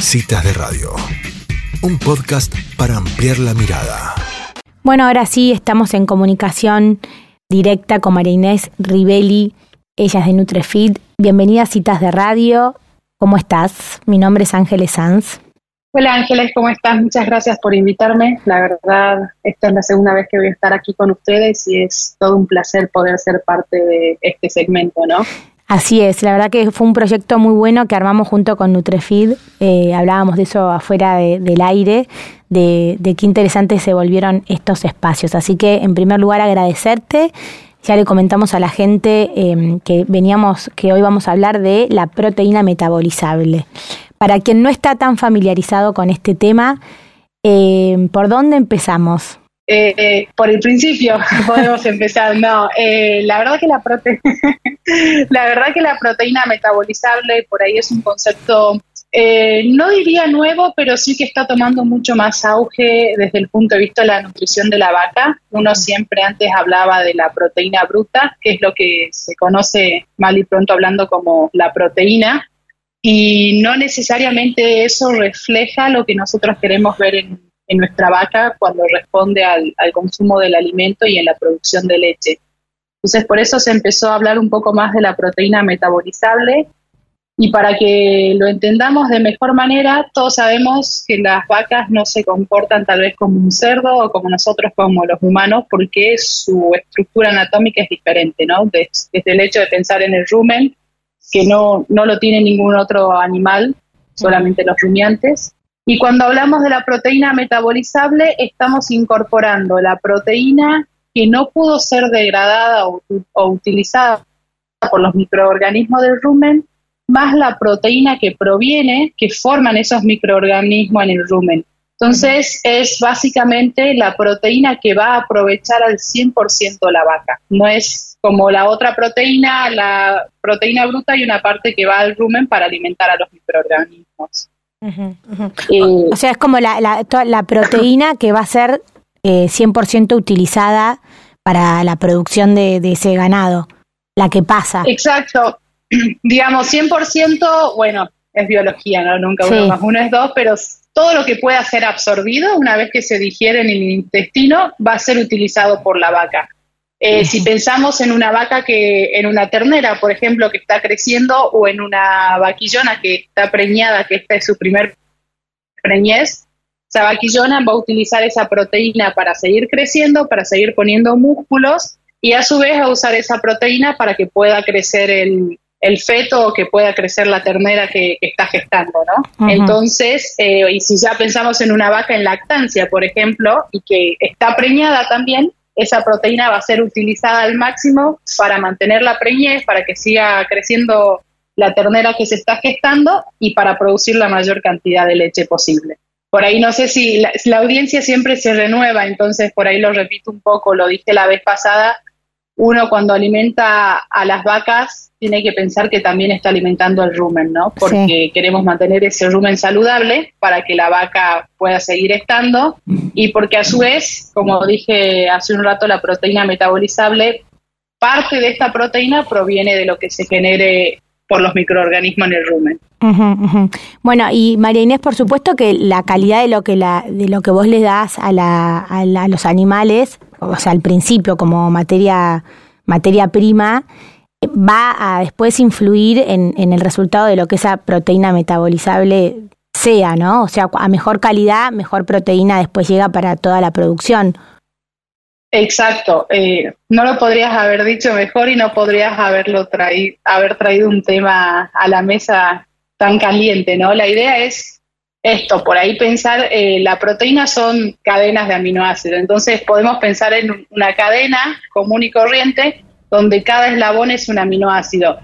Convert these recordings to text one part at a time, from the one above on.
Citas de Radio, un podcast para ampliar la mirada. Bueno, ahora sí estamos en comunicación directa con María Inés Rivelli, ella es de Nutrefit. Bienvenida a Citas de Radio. ¿Cómo estás? Mi nombre es Ángeles Sanz. Hola Ángeles, ¿cómo estás? Muchas gracias por invitarme. La verdad, esta es la segunda vez que voy a estar aquí con ustedes y es todo un placer poder ser parte de este segmento, ¿no? Así es, la verdad que fue un proyecto muy bueno que armamos junto con Nutrefeed. Eh, hablábamos de eso afuera del aire, de, qué interesantes se volvieron estos espacios. Así que, en primer lugar, agradecerte. Ya le comentamos a la gente em, que veníamos, que hoy vamos a hablar de la proteína metabolizable. Para quien no está tan familiarizado con este tema, eh, ¿por dónde empezamos? Eh, por el principio podemos empezar. No, eh, la verdad que la prote la verdad que la proteína metabolizable por ahí es un concepto no diría nuevo, pero sí que está tomando mucho más auge desde el punto de vista de la nutrición de la vaca. Uno siempre antes hablaba de la proteína bruta, que es lo que se conoce mal y pronto hablando como la proteína, y no necesariamente eso refleja lo que nosotros queremos ver en, nuestra vaca cuando responde al, consumo del alimento y en la producción de leche. Entonces, por eso se empezó a hablar un poco más de la proteína metabolizable y para que lo entendamos de mejor manera, todos sabemos que las vacas no se comportan tal vez como un cerdo o como nosotros como los humanos porque su estructura anatómica es diferente, ¿no? Desde, desde el hecho de pensar en el rumen, que no, no lo tiene ningún otro animal, solamente los rumiantes. Y cuando hablamos de la proteína metabolizable, estamos incorporando la proteína que no pudo ser degradada o, utilizada por los microorganismos del rumen, más la proteína que proviene, que forman esos microorganismos en el rumen. Entonces, es básicamente la proteína que va a aprovechar al 100% la vaca. No es como la otra proteína, la proteína bruta y una parte que va al rumen para alimentar a los microorganismos. O sea, es como la, la, proteína que va a ser eh, 100% utilizada para la producción de, ese ganado, la que pasa. Exacto. Digamos, 100%, bueno, es biología, ¿no? Nunca uno más uno es dos, pero todo lo que pueda ser absorbido una vez que se digiere en el intestino va a ser utilizado por la vaca. Eh, si pensamos en una vaca que, en una ternera, por ejemplo, que está creciendo, o en una vaquillona que está preñada, que esta es su primer preñez, esa vaquillona va a utilizar esa proteína para seguir creciendo, para seguir poniendo músculos y a su vez va a usar esa proteína para que pueda crecer el, feto o que pueda crecer la ternera que, está gestando, ¿no? Entonces, eh, y si ya pensamos en una vaca en lactancia, por ejemplo, y que está preñada también, esa proteína va a ser utilizada al máximo para mantener la preñez, para que siga creciendo la ternera que se está gestando y para producir la mayor cantidad de leche posible. Por ahí no sé si la, la audiencia siempre se renueva, entonces por ahí lo repito un poco, lo dije la vez pasada, uno cuando alimenta a las vacas tiene que pensar que también está alimentando el rumen, ¿no? Porque queremos mantener ese rumen saludable para que la vaca pueda seguir estando y porque a su vez, como dije hace un rato, la proteína metabolizable, parte de esta proteína proviene de lo que se genere por los microorganismos en el rumen. Bueno, y María Inés, por supuesto que la calidad de lo que la, de lo que vos le das a, la, a, los animales, o sea, al principio como materia, materia prima, va a después influir en, en el resultado de lo que esa proteína metabolizable sea, ¿no? O sea, a mejor calidad, mejor proteína después llega para toda la producción. Exacto, eh, no lo podrías haber dicho mejor y no podrías haberlo traído, haber traído un tema a la mesa tan caliente, ¿no? La idea es esto, por ahí pensar, eh, la proteína son cadenas de aminoácidos, entonces podemos pensar en una cadena común y corriente donde cada eslabón es un aminoácido.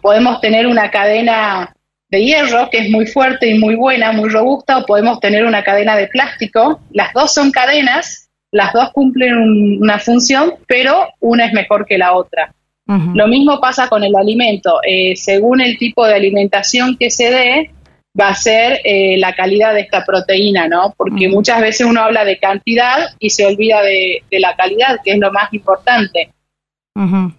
Podemos tener una cadena de hierro que es muy fuerte y muy buena, muy robusta, o podemos tener una cadena de plástico, las dos son cadenas las dos cumplen una función, pero una es mejor que la otra. Lo mismo pasa con el alimento. Eh, según el tipo de alimentación que se dé, va a ser eh, la calidad de esta proteína, ¿no? Porque muchas veces uno habla de cantidad y se olvida de, la calidad, que es lo más importante.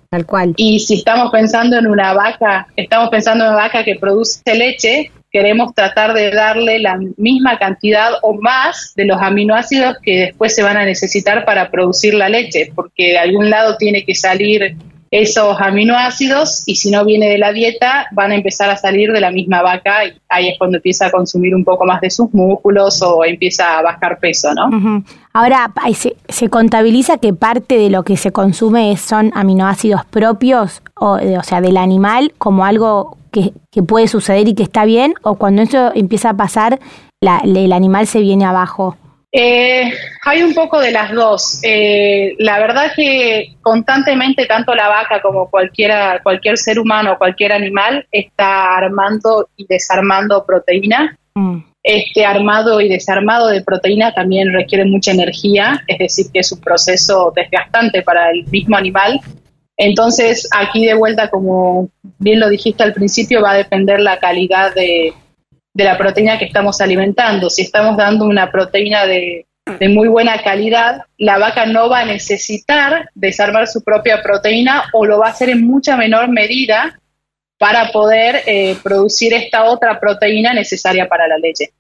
Tal cual. Y si estamos pensando en una vaca, estamos pensando en una vaca que produce leche, queremos tratar de darle la misma cantidad o más de los aminoácidos que después se van a necesitar para producir la leche, porque de algún lado tiene que salir esos aminoácidos y si no viene de la dieta van a empezar a salir de la misma vaca y ahí es cuando empieza a consumir un poco más de sus músculos o empieza a bajar peso, ¿no? Ahora, se, se, contabiliza que parte de lo que se consume son aminoácidos propios, o, o sea, del animal, como algo que, que, puede suceder y que está bien, o cuando eso empieza a pasar, la, el animal se viene abajo. Eh, hay un poco de las dos. Eh, la verdad que constantemente tanto la vaca como cualquiera, cualquier ser humano, cualquier animal está armando y desarmando proteína. Mm. Este armado y desarmado de proteína también requiere mucha energía, es decir, que es un proceso desgastante para el mismo animal. Entonces, aquí de vuelta, como bien lo dijiste al principio, va a depender la calidad de, de la proteína que estamos alimentando. Si estamos dando una proteína de, muy buena calidad, la vaca no va a necesitar desarmar su propia proteína o lo va a hacer en mucha menor medida para poder eh, producir esta otra proteína necesaria para la leche.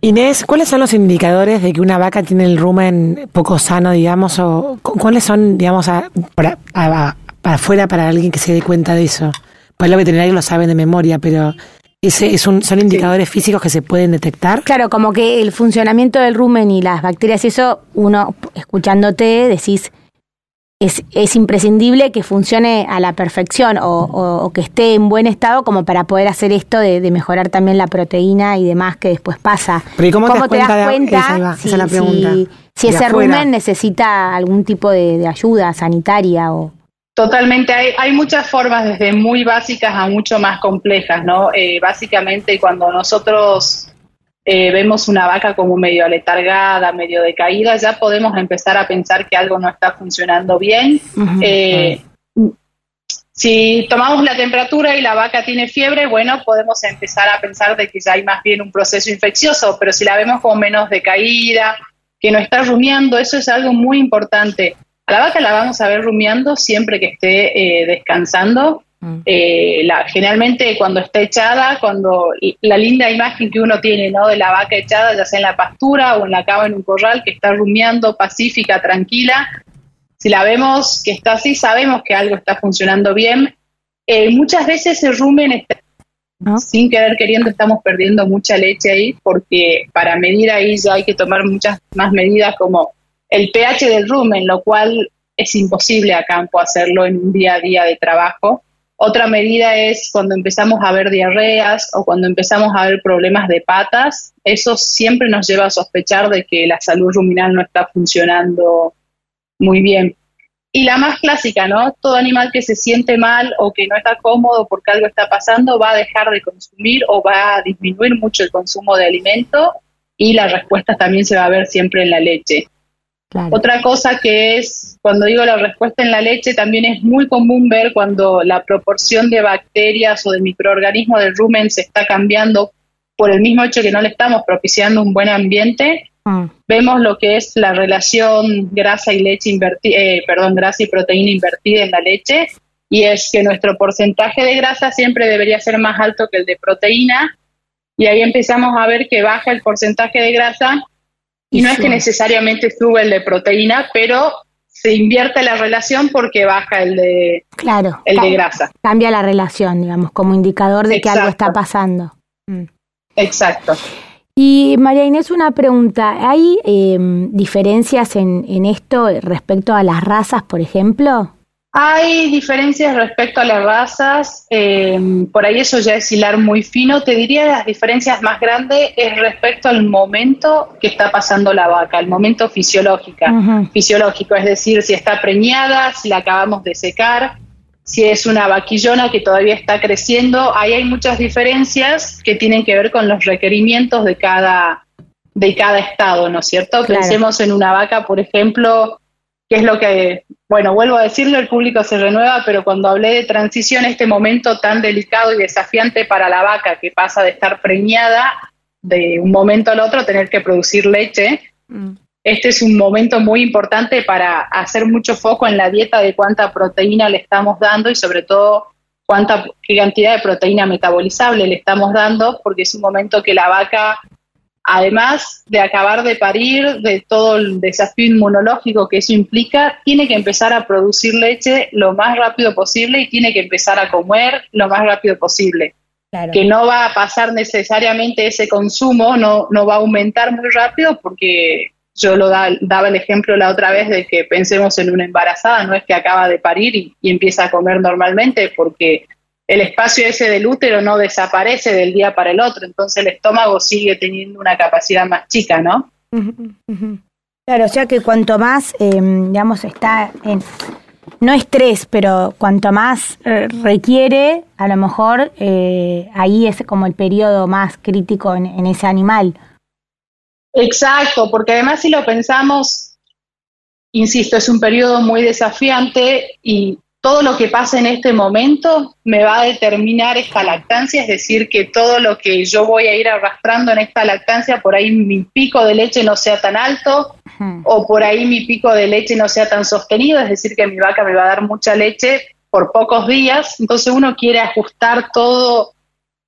Inés, ¿cuáles son los indicadores de que una vaca tiene el rumen poco sano, digamos, o cuáles son, digamos, para, para afuera para alguien que se dé cuenta de eso? Pues los veterinarios lo saben de memoria, pero ese es un, son indicadores físicos que se pueden detectar. Claro, como que el funcionamiento del rumen y las bacterias y eso, uno escuchándote decís, es, es imprescindible que funcione a la perfección o, que esté en buen estado como para poder hacer esto de, mejorar también la proteína y demás que después pasa. Pero cómo, te, das cuenta, si, la pregunta. Si, ese rumen necesita algún tipo de ayuda sanitaria o... Totalmente, hay, hay muchas formas, desde muy básicas a mucho más complejas, ¿no? Eh, básicamente, cuando nosotros eh, vemos una vaca como medio aletargada, medio decaída, ya podemos empezar a pensar que algo no está funcionando bien. Eh, si tomamos la temperatura y la vaca tiene fiebre, bueno, podemos empezar a pensar de que ya hay más bien un proceso infeccioso, pero si la vemos como menos decaída, que no está rumiando, eso es algo muy importante la vaca la vamos a ver rumiando siempre que esté eh, descansando. Mm. Eh, la, generalmente cuando está echada, cuando la linda imagen que uno tiene ¿no? de la vaca echada, ya sea en la pastura o en la cama en un corral, que está rumiando pacífica, tranquila, si la vemos que está así, sabemos que algo está funcionando bien. Eh, muchas veces el rumen está, sin querer queriendo estamos perdiendo mucha leche ahí porque para medir ahí ya hay que tomar muchas más medidas como el pH del rumen, lo cual es imposible a campo hacerlo en un día a día de trabajo. Otra medida es cuando empezamos a ver diarreas o cuando empezamos a ver problemas de patas. Eso siempre nos lleva a sospechar de que la salud ruminal no está funcionando muy bien. Y la más clásica, ¿no? Todo animal que se siente mal o que no está cómodo porque algo está pasando va a dejar de consumir o va a disminuir mucho el consumo de alimento y la respuesta también se va a ver siempre en la leche. Otra cosa que es, cuando digo la respuesta en la leche, también es muy común ver cuando la proporción de bacterias o de microorganismos del rumen se está cambiando por el mismo hecho que no le estamos propiciando un buen ambiente. Mm. Vemos lo que es la relación grasa y leche invertida, eh, perdón, grasa y proteína invertida en la leche, y es que nuestro porcentaje de grasa siempre debería ser más alto que el de proteína, y ahí empezamos a ver que baja el porcentaje de grasa y, no es que necesariamente sube el de proteína, pero se invierte la relación porque baja el de, claro, el de grasa. Cambia la relación, digamos, como indicador de que algo está pasando. Mm. Exacto. Y María Inés, una pregunta. ¿Hay em, diferencias en, en esto respecto a las razas, por ejemplo? Hay diferencias respecto a las razas, em, por ahí eso ya es hilar muy fino. Te diría las diferencias más grandes es respecto al momento que está pasando la vaca, el momento fisiológico, fisiológico, es decir, si está preñada, si la acabamos de secar, si es una vaquillona que todavía está creciendo. Ahí hay muchas diferencias que tienen que ver con los requerimientos de cada, de cada estado, ¿no es cierto? Pensemos en una vaca, por ejemplo, que es lo que, bueno, vuelvo a decirlo, el público se renueva, pero cuando hablé de transición, este momento tan delicado y desafiante para la vaca, que pasa de estar preñada de un momento al otro, tener que producir leche, mm. este es un momento muy importante para hacer mucho foco en la dieta de cuánta proteína le estamos dando y sobre todo cuánta qué cantidad de proteína metabolizable le estamos dando, porque es un momento que la vaca, además de acabar de parir, de todo el desafío inmunológico que eso implica, tiene que empezar a producir leche lo más rápido posible y tiene que empezar a comer lo más rápido posible. Que no va a pasar necesariamente ese consumo, no, no va a aumentar muy rápido porque yo lo daba el ejemplo la otra vez de que pensemos en una embarazada, no es que acaba de parir y, empieza a comer normalmente, porque el espacio ese del útero no desaparece del día para el otro, entonces el estómago sigue teniendo una capacidad más chica, ¿no? Claro, o sea que cuanto más, em, digamos, está en, no estrés, pero cuanto más eh, requiere, a lo mejor eh, ahí es como el periodo más crítico en ese animal. Exacto, porque además si lo pensamos, insisto, es un periodo muy desafiante y todo lo que pasa en este momento me va a determinar esta lactancia, es decir, que todo lo que yo voy a ir arrastrando en esta lactancia, por ahí mi pico de leche no sea tan alto o por ahí mi pico de leche no sea tan sostenido, es decir, que mi vaca me va a dar mucha leche por pocos días, entonces uno quiere ajustar todo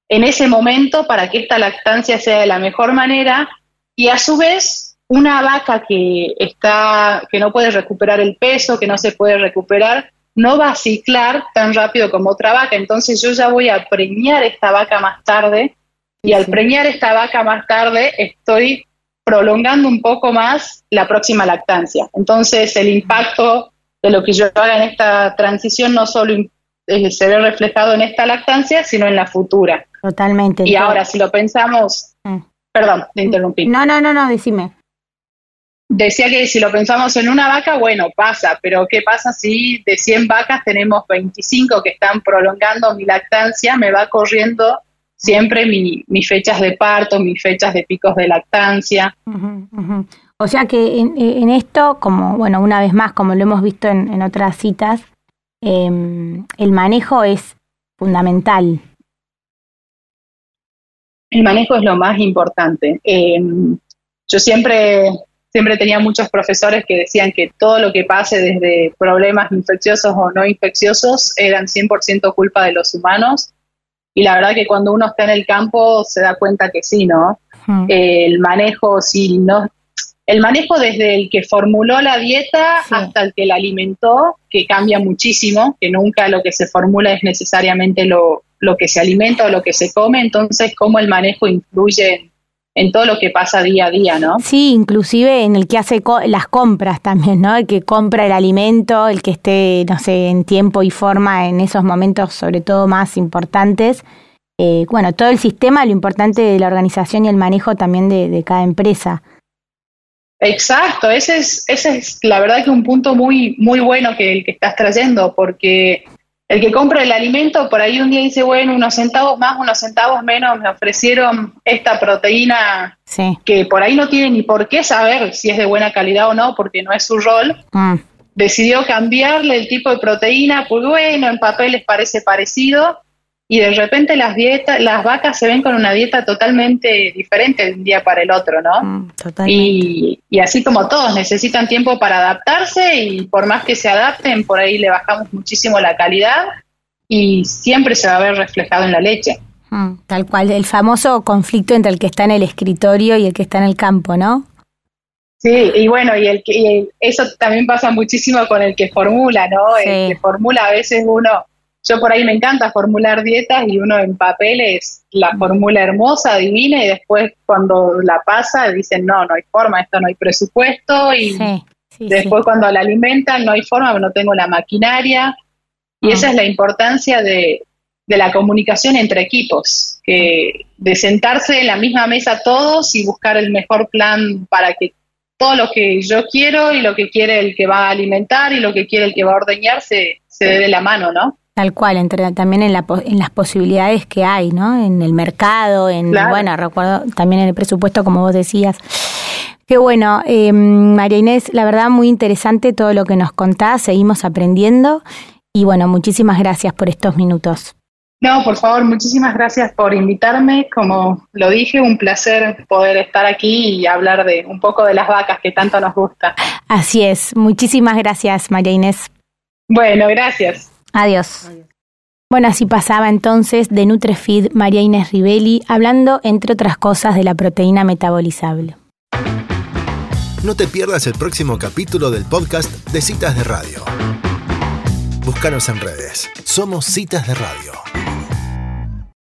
en ese momento para que esta lactancia sea de la mejor manera y a su vez una vaca que está que no puede recuperar el peso, que no se puede recuperar, no va a ciclar tan rápido como otra vaca, entonces yo ya voy a preñar esta vaca más tarde y al preñar esta vaca más tarde estoy prolongando un poco más la próxima lactancia. Entonces el impacto de lo que yo haga en esta transición no solo eh, se ve reflejado en esta lactancia, sino en la futura. Totalmente. Y ahora, si lo pensamos, mm. Perdón, te interrumpí. No, no, no, no, decime. Decía que si lo pensamos en una vaca, bueno, pasa, pero ¿qué pasa si de 100 vacas tenemos 25 que están prolongando mi lactancia? Me va corriendo siempre mis fechas de parto, mis fechas de picos de lactancia. O sea que en, esto, como, bueno, una vez más, como lo hemos visto en, otras citas, em, el manejo es fundamental el manejo es lo más importante. Eh, yo siempre, siempre tenía muchos profesores que decían que todo lo que pase desde problemas infecciosos o no infecciosos eran 100% culpa de los humanos. Y la verdad que cuando uno está en el campo se da cuenta que sí, ¿no? el manejo, si no, el manejo desde el que formuló la dieta hasta el que la alimentó, que cambia muchísimo, que nunca lo que se formula es necesariamente lo, lo que se alimenta o lo que se come, entonces cómo el manejo influye en, todo lo que pasa día a día, ¿no? Sí, inclusive en el que hace las compras también, ¿no? El que compra el alimento, el que esté, no sé, en tiempo y forma en esos momentos, sobre todo más importantes. Eh, bueno, todo el sistema, lo importante de la organización y el manejo también de, cada empresa. Exacto, ese es, ese es la verdad que un punto muy, muy bueno que el que estás trayendo, porque el que compra el alimento por ahí un día dice, bueno, unos centavos más, unos centavos menos, me ofrecieron esta proteína que por ahí no tiene ni por qué saber si es de buena calidad o no, porque no es su rol. Mm. Decidió cambiarle el tipo de proteína, pues bueno, en papel les parece parecido, y de repente las dietas, las vacas se ven con una dieta totalmente diferente de un día para el otro, ¿no? Mm, y, y, así como todos necesitan tiempo para adaptarse y por más que se adapten, por ahí le bajamos muchísimo la calidad y siempre se va a ver reflejado en la leche. Mm, tal cual, el famoso conflicto entre el que está en el escritorio y el que está en el campo, ¿no? Sí, y bueno, y, el que, eso también pasa muchísimo con el que formula, ¿no? El que formula a veces uno yo por ahí me encanta formular dietas y uno en papel es la fórmula hermosa, divina, y después cuando la pasa dicen, no, no hay forma, esto no hay presupuesto, y después cuando la alimentan no hay forma, no tengo la maquinaria. Y esa es la importancia de, de la comunicación entre equipos, que de sentarse en la misma mesa todos y buscar el mejor plan para que todo lo que yo quiero y lo que quiere el que va a alimentar y lo que quiere el que va a ordeñar se, se dé de la mano, ¿no? Tal cual, entre, también en, la, en las posibilidades que hay, ¿no? En el mercado, en, bueno, recuerdo también en el presupuesto, como vos decías. Qué bueno, eh, María Inés, la verdad muy interesante todo lo que nos contás, seguimos aprendiendo y bueno, muchísimas gracias por estos minutos. No, por favor, muchísimas gracias por invitarme. Como lo dije, un placer poder estar aquí y hablar de un poco de las vacas que tanto nos gusta. Así es, muchísimas gracias, María Inés. Bueno, gracias. Adiós. Bueno, así pasaba entonces de Nutrefeed María Inés Rivelli, hablando, entre otras cosas, de la proteína metabolizable. No te pierdas el próximo capítulo del podcast de Citas de Radio. Búscanos en redes. Somos Citas de Radio.